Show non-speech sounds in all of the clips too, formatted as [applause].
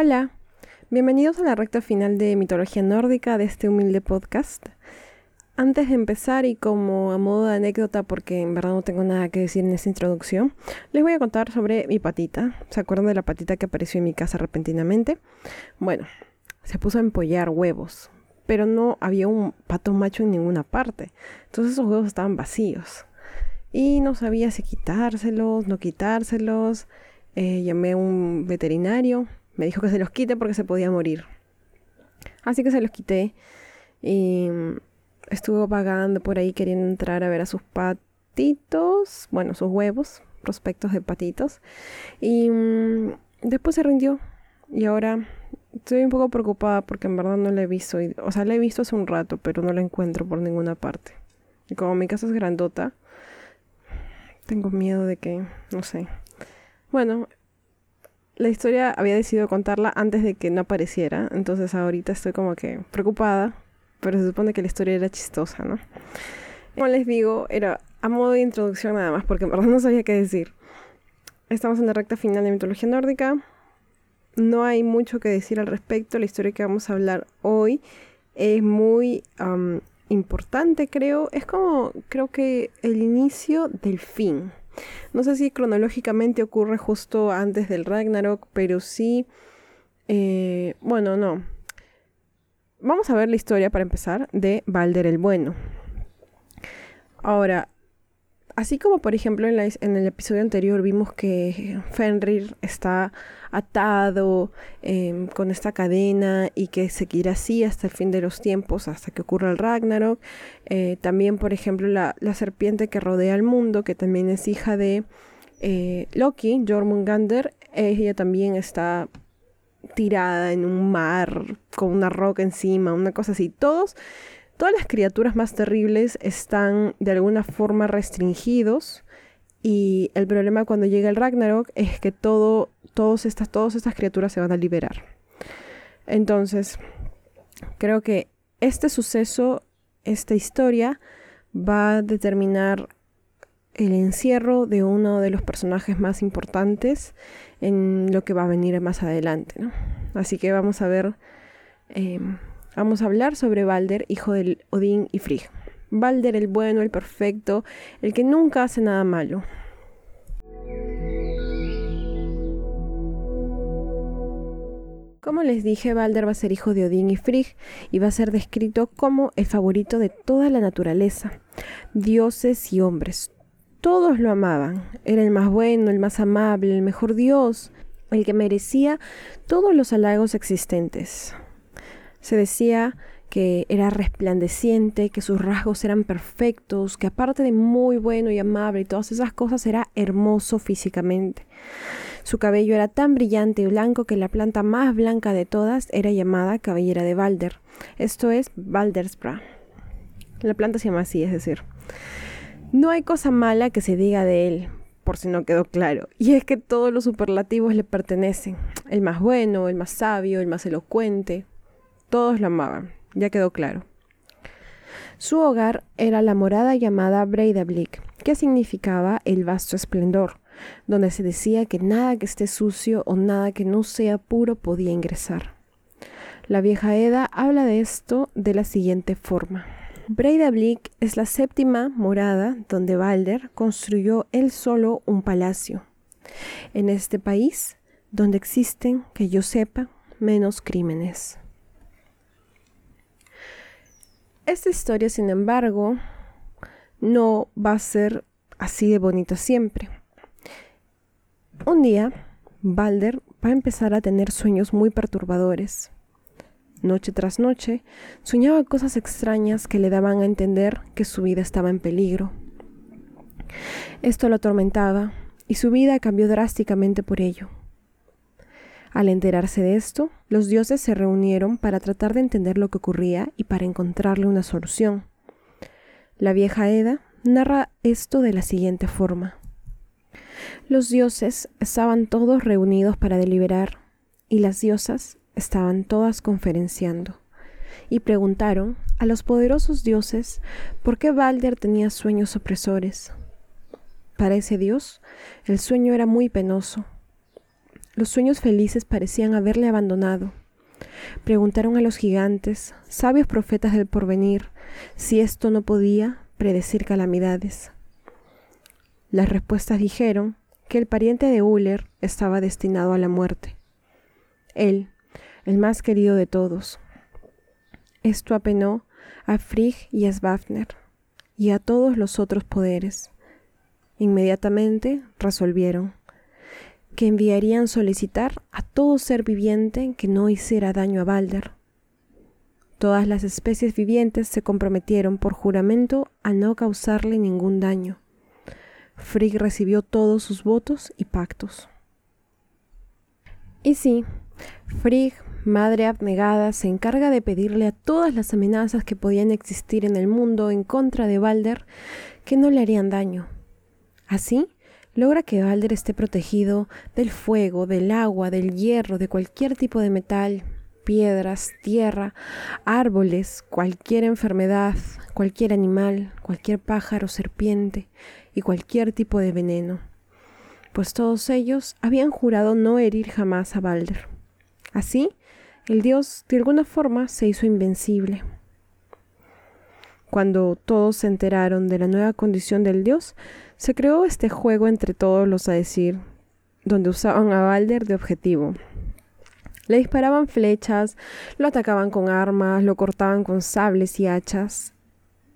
Hola, bienvenidos a la recta final de mitología nórdica de este humilde podcast. Antes de empezar y como a modo de anécdota, porque en verdad no tengo nada que decir en esta introducción, les voy a contar sobre mi patita. ¿Se acuerdan de la patita que apareció en mi casa repentinamente? Bueno, se puso a empollar huevos, pero no había un pato macho en ninguna parte. Entonces esos huevos estaban vacíos. Y no sabía si quitárselos, no quitárselos. Eh, llamé a un veterinario me dijo que se los quite porque se podía morir. Así que se los quité y estuvo pagando por ahí queriendo entrar a ver a sus patitos, bueno, sus huevos, prospectos de patitos. Y mm, después se rindió y ahora estoy un poco preocupada porque en verdad no la he visto. o sea, la he visto hace un rato, pero no la encuentro por ninguna parte. Y como mi casa es grandota, tengo miedo de que, no sé. Bueno, la historia había decidido contarla antes de que no apareciera, entonces ahorita estoy como que preocupada, pero se supone que la historia era chistosa, ¿no? Como les digo, era a modo de introducción nada más, porque en verdad no sabía qué decir. Estamos en la recta final de mitología nórdica. No hay mucho que decir al respecto. La historia que vamos a hablar hoy es muy importante, creo. Es como, creo que el inicio del fin. No sé si cronológicamente ocurre justo antes del Ragnarok, pero sí... Eh, bueno, no. Vamos a ver la historia para empezar de Balder el Bueno. Ahora, así como por ejemplo en, el episodio anterior vimos que Fenrir está atado em, con esta cadena y que seguirá así hasta el fin de los tiempos, hasta que ocurra el Ragnarok. Eh, también, por ejemplo, la, serpiente que rodea el mundo, que también es hija de eh, Loki, Jormungandr, ella también está tirada en un mar con una roca encima, una cosa así. Todos Todas las criaturas más terribles están de alguna forma restringidos y el problema cuando llega el Ragnarok es que todo, todos estas, todas estas criaturas se van a liberar. Entonces, creo que este suceso, esta historia, va a determinar el encierro de uno de los personajes más importantes en lo que va a venir más adelante. Así que vamos a ver em, Vamos a hablar sobre Balder, hijo de Odín y Frigg. Balder el bueno, el perfecto, el que nunca hace nada malo. Como les dije, Balder va a ser hijo de Odín y Frigg y va a ser descrito como el favorito de toda la naturaleza, dioses y hombres. Todos lo amaban, era el más bueno, el más amable, el mejor dios, el que merecía todos los halagos existentes. Se decía que era resplandeciente, que sus rasgos eran perfectos, que aparte de muy bueno y amable y todas esas cosas, era hermoso físicamente. Su cabello era tan brillante y blanco que la planta más blanca de todas era llamada cabellera de Balder. Esto es Baldersbra. La planta se llama así, es decir. No hay cosa mala que se diga de él, por si no quedó claro, y es que todos los superlativos le pertenecen. El más bueno, el más sabio, el más elocuente, todos lo amaban, ya quedó claro. Su hogar era la morada llamada Breidablik, que significaba el vasto esplendor, donde se decía que nada que esté sucio o nada que no sea puro podía ingresar. La vieja Eda habla de esto de la siguiente forma. Breidablik es la séptima morada donde Balder construyó él solo un palacio. En este país, donde existen, que yo sepa, menos crímenes. Esta historia, sin embargo, no va a ser así de bonita siempre. Un día, Balder va a empezar a tener sueños muy perturbadores. Noche tras noche, soñaba cosas extrañas que le daban a entender que su vida estaba en peligro. Esto lo atormentaba y su vida cambió drásticamente por ello. Al enterarse de esto, los dioses se reunieron para tratar de entender lo que ocurría y para encontrarle una solución. La vieja Eda narra esto de la siguiente forma. Los dioses estaban todos reunidos para deliberar y las diosas estaban todas conferenciando y preguntaron a los poderosos dioses por qué Balder tenía sueños opresores. Para ese dios, el sueño era muy penoso los sueños felices parecían haberle abandonado. Preguntaron a los gigantes, sabios profetas del porvenir, si esto no podía predecir calamidades. Las respuestas dijeron que el pariente de Uller estaba destinado a la muerte. Él, el más querido de todos. Esto apenó a Frigg y a Svafner y a todos los otros poderes. Inmediatamente resolvieron que enviarían solicitar a todo ser viviente que no hiciera daño a Balder. Todas las especies vivientes se comprometieron por juramento a no causarle ningún daño. Frigg recibió todos sus votos y pactos. Y sí, Frigg, madre abnegada, se encarga de pedirle a todas las amenazas que podían existir en el mundo en contra de Balder que no le harían daño. Así, logra que Balder esté protegido del fuego, del agua, del hierro, de cualquier tipo de metal, piedras, tierra, árboles, cualquier enfermedad, cualquier animal, cualquier pájaro, serpiente y cualquier tipo de veneno, pues todos ellos habían jurado no herir jamás a Balder. Así, el dios de alguna forma se hizo invencible. Cuando todos se enteraron de la nueva condición del dios, se creó este juego entre todos los a decir, donde usaban a Balder de objetivo. Le disparaban flechas, lo atacaban con armas, lo cortaban con sables y hachas,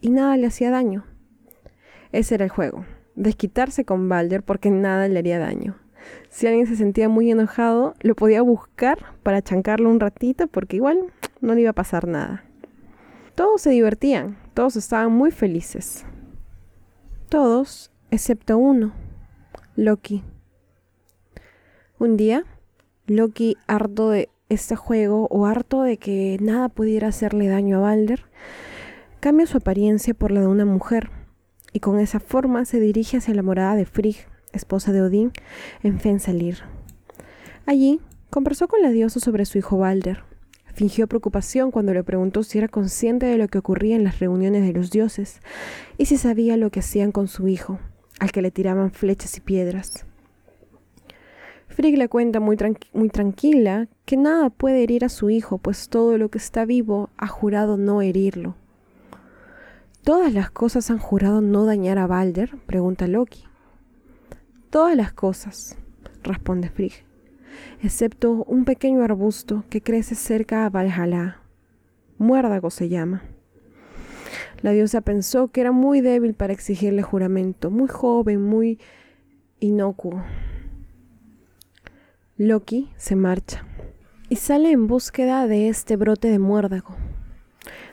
y nada le hacía daño. Ese era el juego, desquitarse con Balder porque nada le haría daño. Si alguien se sentía muy enojado, lo podía buscar para chancarlo un ratito porque igual no le iba a pasar nada. Todos se divertían, todos estaban muy felices. Todos excepto uno, Loki. Un día, Loki, harto de este juego o harto de que nada pudiera hacerle daño a Balder, cambia su apariencia por la de una mujer y con esa forma se dirige hacia la morada de Frigg, esposa de Odín, en Fensalir. Allí conversó con la diosa sobre su hijo Balder. Fingió preocupación cuando le preguntó si era consciente de lo que ocurría en las reuniones de los dioses y si sabía lo que hacían con su hijo al que le tiraban flechas y piedras. Frigg le cuenta muy, tranquila que nada puede herir a su hijo, pues todo lo que está vivo ha jurado no herirlo. ¿Todas las cosas han jurado no dañar a Balder? pregunta Loki. Todas las cosas, responde Frigg, excepto un pequeño arbusto que crece cerca a Valhalla. Muérdago se llama. La diosa pensó que era muy débil para exigirle juramento, muy joven, muy inocuo. Loki se marcha y sale en búsqueda de este brote de muérdago.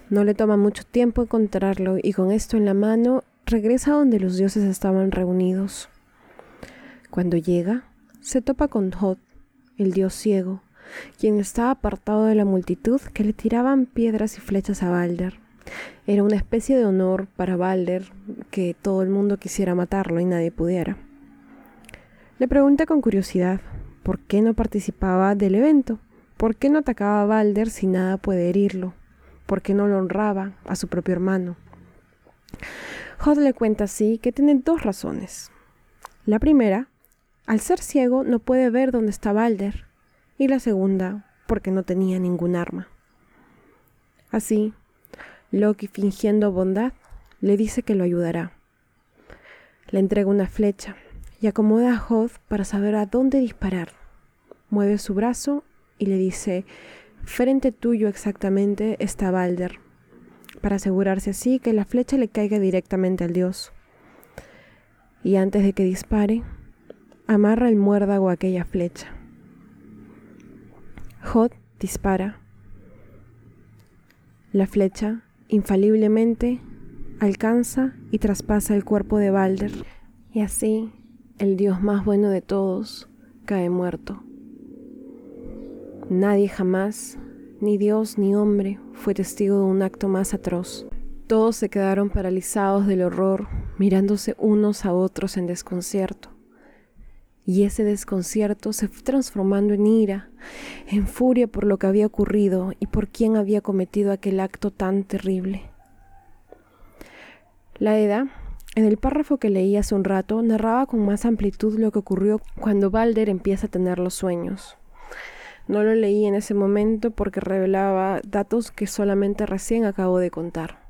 No le toma mucho tiempo encontrarlo y con esto en la mano regresa donde los dioses estaban reunidos. Cuando llega, se topa con Hod, el dios ciego, quien estaba apartado de la multitud que le tiraban piedras y flechas a Balder. Era una especie de honor para Balder que todo el mundo quisiera matarlo y nadie pudiera. Le pregunté con curiosidad por qué no participaba del evento, por qué no atacaba a Balder si nada puede herirlo, por qué no lo honraba a su propio hermano. Hod le cuenta así que tiene dos razones. La primera, al ser ciego no puede ver dónde está Balder, y la segunda, porque no tenía ningún arma. Así, Loki, fingiendo bondad, le dice que lo ayudará. Le entrega una flecha y acomoda a Hoth para saber a dónde disparar. Mueve su brazo y le dice, frente tuyo exactamente está Balder, para asegurarse así que la flecha le caiga directamente al dios. Y antes de que dispare, amarra el muérdago a aquella flecha. Hoth dispara. La flecha infaliblemente alcanza y traspasa el cuerpo de Balder, y así el dios más bueno de todos cae muerto. Nadie jamás, ni Dios ni hombre, fue testigo de un acto más atroz. Todos se quedaron paralizados del horror, mirándose unos a otros en desconcierto. Y ese desconcierto se fue transformando en ira, en furia por lo que había ocurrido y por quién había cometido aquel acto tan terrible. La Edad En el párrafo que leí hace un rato narraba con más amplitud lo que ocurrió cuando Balder empieza a tener los sueños. No lo leí en ese momento porque revelaba datos que solamente recién acabo de contar.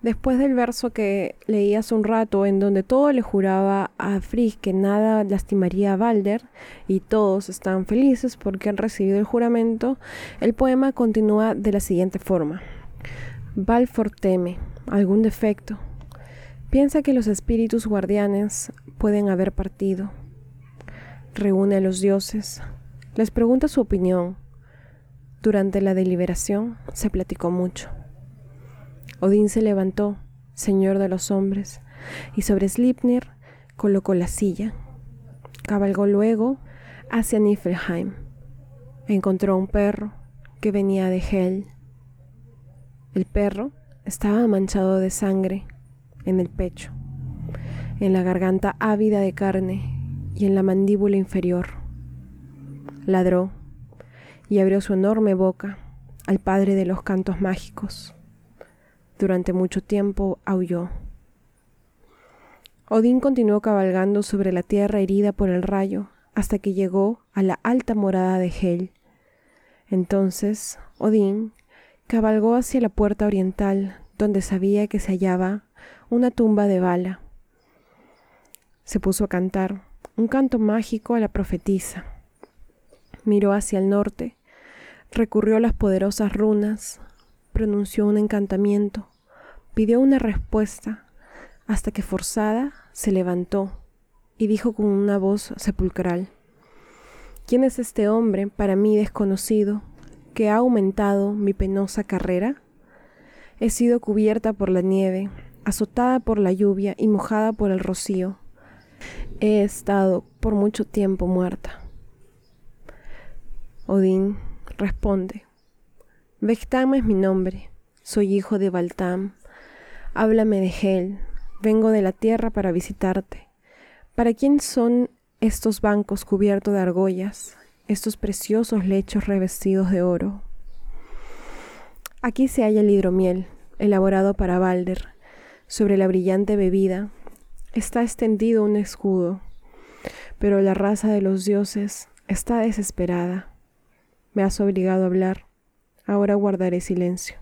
Después del verso que leí hace un rato, en donde todo le juraba a Frigg que nada lastimaría a Balder y todos están felices porque han recibido el juramento, el poema continúa de la siguiente forma. Balfor teme algún defecto. Piensa que los espíritus guardianes pueden haber partido. Reúne a los dioses. Les pregunta su opinión. Durante la deliberación se platicó mucho. Odín se levantó, señor de los hombres, y sobre Slipnir colocó la silla. Cabalgó luego hacia Niflheim. Encontró un perro que venía de Hel. El perro estaba manchado de sangre en el pecho, en la garganta ávida de carne y en la mandíbula inferior. Ladró y abrió su enorme boca al padre de los cantos mágicos. Durante mucho tiempo aulló. Odín continuó cabalgando sobre la tierra herida por el rayo hasta que llegó a la alta morada de Hel. Entonces Odín cabalgó hacia la puerta oriental donde sabía que se hallaba una tumba de bala. Se puso a cantar un canto mágico a la profetisa. Miró hacia el norte, recurrió las poderosas runas, pronunció un encantamiento, pidió una respuesta, hasta que forzada se levantó y dijo con una voz sepulcral, ¿quién es este hombre para mí desconocido que ha aumentado mi penosa carrera? He sido cubierta por la nieve, azotada por la lluvia y mojada por el rocío. He estado por mucho tiempo muerta. Odín responde, Vectam es mi nombre, soy hijo de Baltam. Háblame de Hel, vengo de la tierra para visitarte. ¿Para quién son estos bancos cubiertos de argollas, estos preciosos lechos revestidos de oro? Aquí se halla el hidromiel, elaborado para Balder. Sobre la brillante bebida está extendido un escudo, pero la raza de los dioses está desesperada. Me has obligado a hablar ahora guardaré silencio.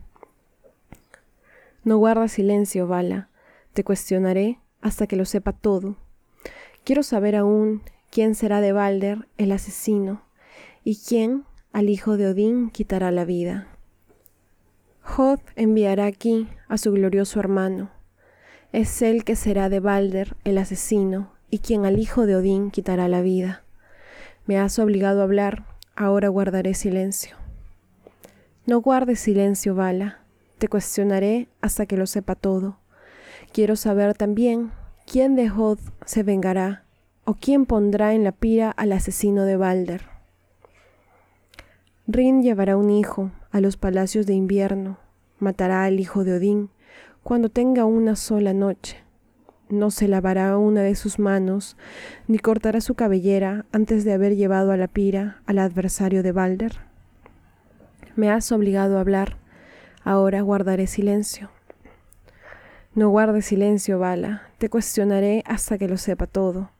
No guarda silencio, Bala, te cuestionaré hasta que lo sepa todo. Quiero saber aún quién será de Balder el asesino y quién al hijo de Odín quitará la vida. Hod enviará aquí a su glorioso hermano. Es él que será de Balder el asesino y quien al hijo de Odín quitará la vida. Me has obligado a hablar, ahora guardaré silencio. No guardes silencio, Bala. Te cuestionaré hasta que lo sepa todo. Quiero saber también quién de Hod se vengará o quién pondrá en la pira al asesino de Balder. Rin llevará un hijo a los palacios de invierno, matará al hijo de Odín cuando tenga una sola noche. No se lavará una de sus manos, ni cortará su cabellera antes de haber llevado a la pira al adversario de Balder. Me has obligado a hablar, ahora guardaré silencio. No guardes silencio, Bala, te cuestionaré hasta que lo sepa todo.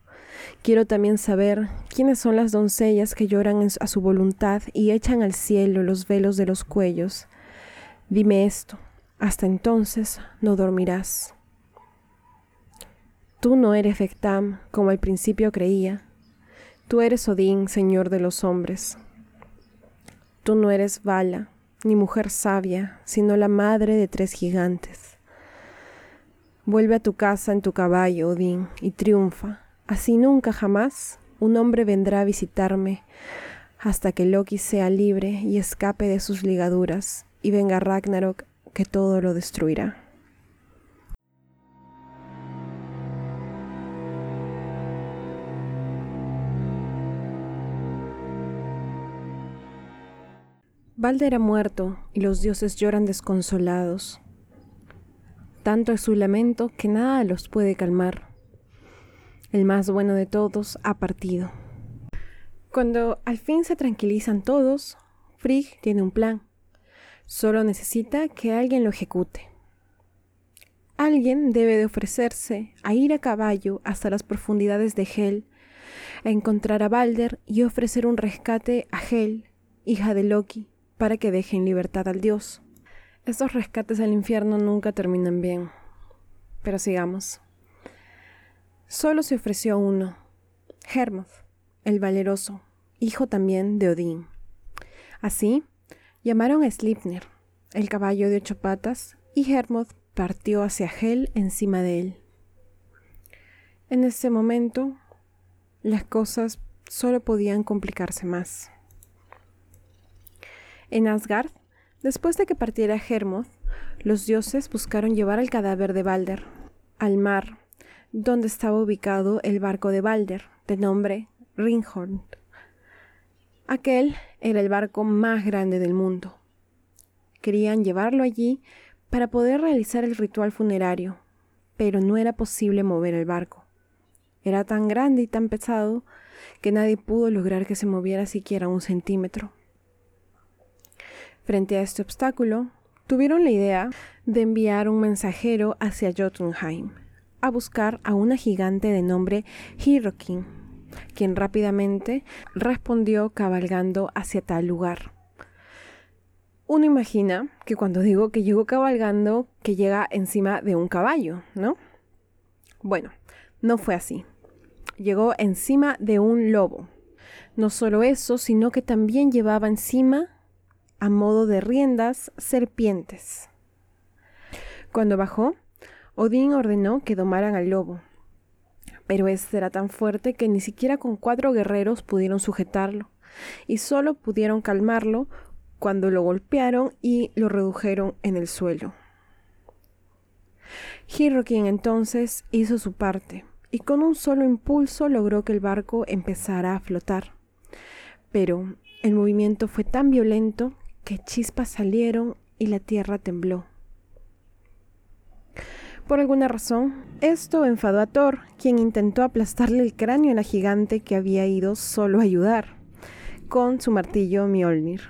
Quiero también saber quiénes son las doncellas que lloran a su voluntad y echan al cielo los velos de los cuellos. Dime esto, hasta entonces no dormirás. Tú no eres Vectam, como al principio creía. Tú eres Odín, señor de los hombres. Tú no eres Vala, ni mujer sabia, sino la madre de tres gigantes. Vuelve a tu casa en tu caballo, Odín, y triunfa. Así nunca jamás un hombre vendrá a visitarme hasta que Loki sea libre y escape de sus ligaduras, y venga Ragnarok que todo lo destruirá. Balder ha muerto y los dioses lloran desconsolados. Tanto es su lamento que nada los puede calmar. El más bueno de todos ha partido. Cuando al fin se tranquilizan todos, Frigg tiene un plan. Solo necesita que alguien lo ejecute. alguien debe de ofrecerse a ir a caballo hasta las profundidades de Hel, a encontrar a Balder y ofrecer un rescate a Hel, hija de Loki, para que deje en libertad al dios. Estos rescates al infierno nunca terminan bien. Pero sigamos. Solo se ofreció uno, Hermoth, el valeroso, hijo también de Odín. Así, llamaron a Slipner, el caballo de ocho patas, y Hermoth partió hacia Hel encima de él. En ese momento, las cosas solo podían complicarse más. En Asgard, después de que partiera Hermoth, los dioses buscaron llevar el cadáver de Balder al mar, donde estaba ubicado el barco de Balder, de nombre Ringhorn. Aquel era el barco más grande del mundo. Querían llevarlo allí para poder realizar el ritual funerario, pero no era posible mover el barco. Era tan grande y tan pesado que nadie pudo lograr que se moviera siquiera un centímetro. Frente a este obstáculo, tuvieron la idea de enviar un mensajero hacia Jotunheim a buscar a una gigante de nombre Hirokin, quien rápidamente respondió cabalgando hacia tal lugar. Uno imagina que cuando digo que llegó cabalgando, que llega encima de un caballo, ¿no? Bueno, no fue así. Llegó encima de un lobo. No solo eso, sino que también llevaba encima a modo de riendas serpientes. Cuando bajó, Odín ordenó que domaran al lobo, pero este era tan fuerte que ni siquiera con cuatro guerreros pudieron sujetarlo, y solo pudieron calmarlo cuando lo golpearon y lo redujeron en el suelo. Hirokin entonces hizo su parte, y con un solo impulso logró que el barco empezara a flotar. Pero el movimiento fue tan violento que chispas salieron y la tierra tembló. Por alguna razón, esto enfadó a Thor, quien intentó aplastarle el cráneo a la gigante que había ido solo a ayudar, con su martillo Mjolnir.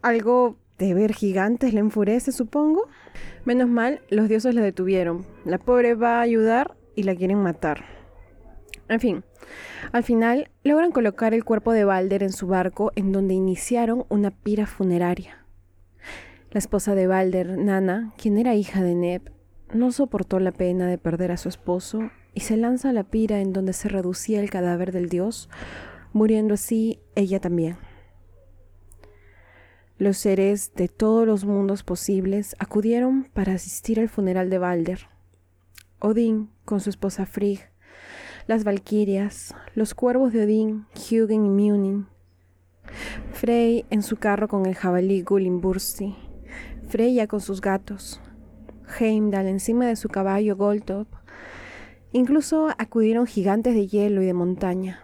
Algo de ver gigantes le enfurece, supongo. Menos mal, los dioses la detuvieron. La pobre va a ayudar y la quieren matar. En fin, al final logran colocar el cuerpo de Balder en su barco en donde iniciaron una pira funeraria. La esposa de Balder, Nana, quien era hija de Neb, no soportó la pena de perder a su esposo y se lanza a la pira en donde se reducía el cadáver del dios, muriendo así ella también. Los seres de todos los mundos posibles acudieron para asistir al funeral de Balder. Odín, con su esposa Frigg, las valquirias, los cuervos de Odín, Hugin y Munin, Frey en su carro con el jabalí Gulimbursti, Freya con sus gatos, Heimdall encima de su caballo Goldtop. Incluso acudieron gigantes de hielo y de montaña.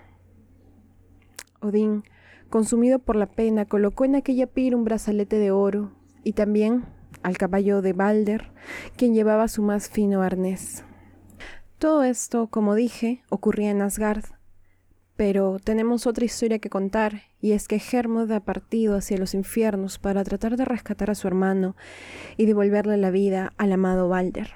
Odín, consumido por la pena, colocó en aquella pira un brazalete de oro y también al caballo de Balder, quien llevaba su más fino arnés. Todo esto, como dije, ocurría en Asgard. Pero tenemos otra historia que contar, y es que Hermod ha partido hacia los infiernos para tratar de rescatar a su hermano y devolverle la vida al amado Balder.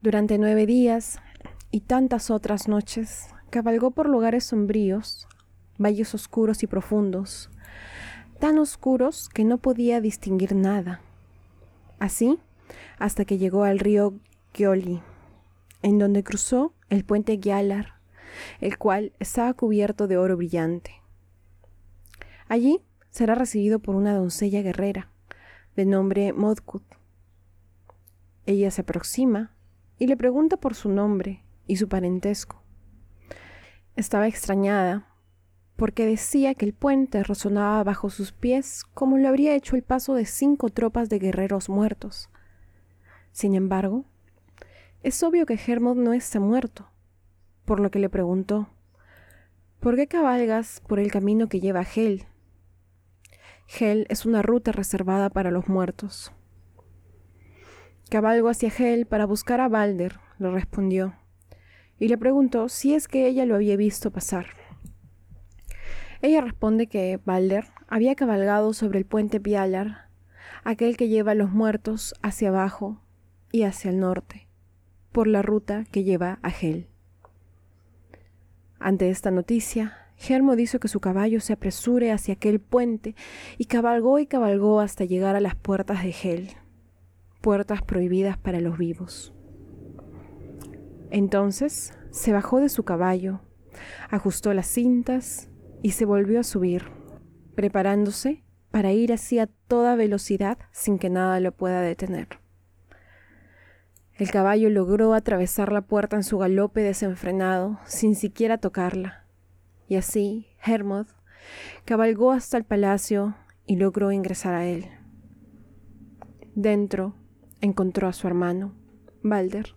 Durante nueve días y tantas otras noches, cabalgó por lugares sombríos, valles oscuros y profundos, tan oscuros que no podía distinguir nada. Así, hasta que llegó al río Gioli, en donde cruzó el puente Gyalar, el cual estaba cubierto de oro brillante. Allí será recibido por una doncella guerrera, de nombre Modkut. Ella se aproxima y le pregunta por su nombre y su parentesco. Estaba extrañada porque decía que el puente resonaba bajo sus pies como lo habría hecho el paso de cinco tropas de guerreros muertos. Sin embargo, es obvio que Hermod no está muerto, por lo que le preguntó, ¿por qué cabalgas por el camino que lleva a Hel? Hel es una ruta reservada para los muertos. Cabalgo hacia Hel para buscar a Balder, le respondió, y le preguntó si es que ella lo había visto pasar. Ella responde que Balder había cabalgado sobre el puente Pialar, aquel que lleva a los muertos hacia abajo y hacia el norte, por la ruta que lleva a Hel. Ante esta noticia, Hermod hizo que su caballo se apresure hacia aquel puente y cabalgó y cabalgó hasta llegar a las puertas de Hel, puertas prohibidas para los vivos. Entonces se bajó de su caballo, ajustó las cintas y se volvió a subir, preparándose para ir así a toda velocidad sin que nada lo pueda detener. El caballo logró atravesar la puerta en su galope desenfrenado, sin siquiera tocarla, y así Hermod cabalgó hasta el palacio y logró ingresar a él. Dentro encontró a su hermano, Balder,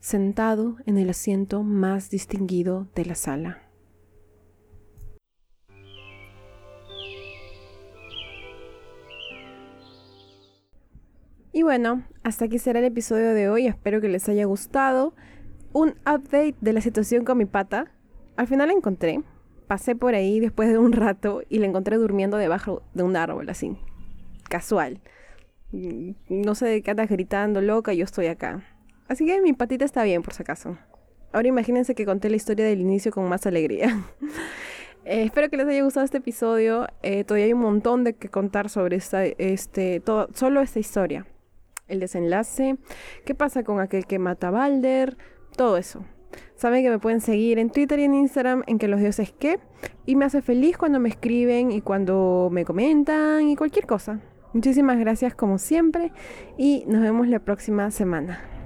sentado en el asiento más distinguido de la sala. Y bueno, hasta aquí será el episodio de hoy. Espero que les haya gustado. Un update de la situación con mi pata. Al final la encontré. Pasé por ahí después de un rato y la encontré durmiendo debajo de un árbol, así. Casual. Mm, no sé de qué andas gritando, loca, yo estoy acá. Así que mi patita está bien, por si acaso. Ahora imagínense que conté la historia del inicio con más alegría. [laughs] Eh, espero que les haya gustado este episodio. Eh, todavía hay un montón de que contar sobre esta, este, solo esta historia el desenlace, qué pasa con aquel que mata a Balder, todo eso. Saben que me pueden seguir en Twitter y en Instagram en que los dioses que y me hace feliz cuando me escriben y cuando me comentan y cualquier cosa. Muchísimas gracias como siempre y nos vemos la próxima semana.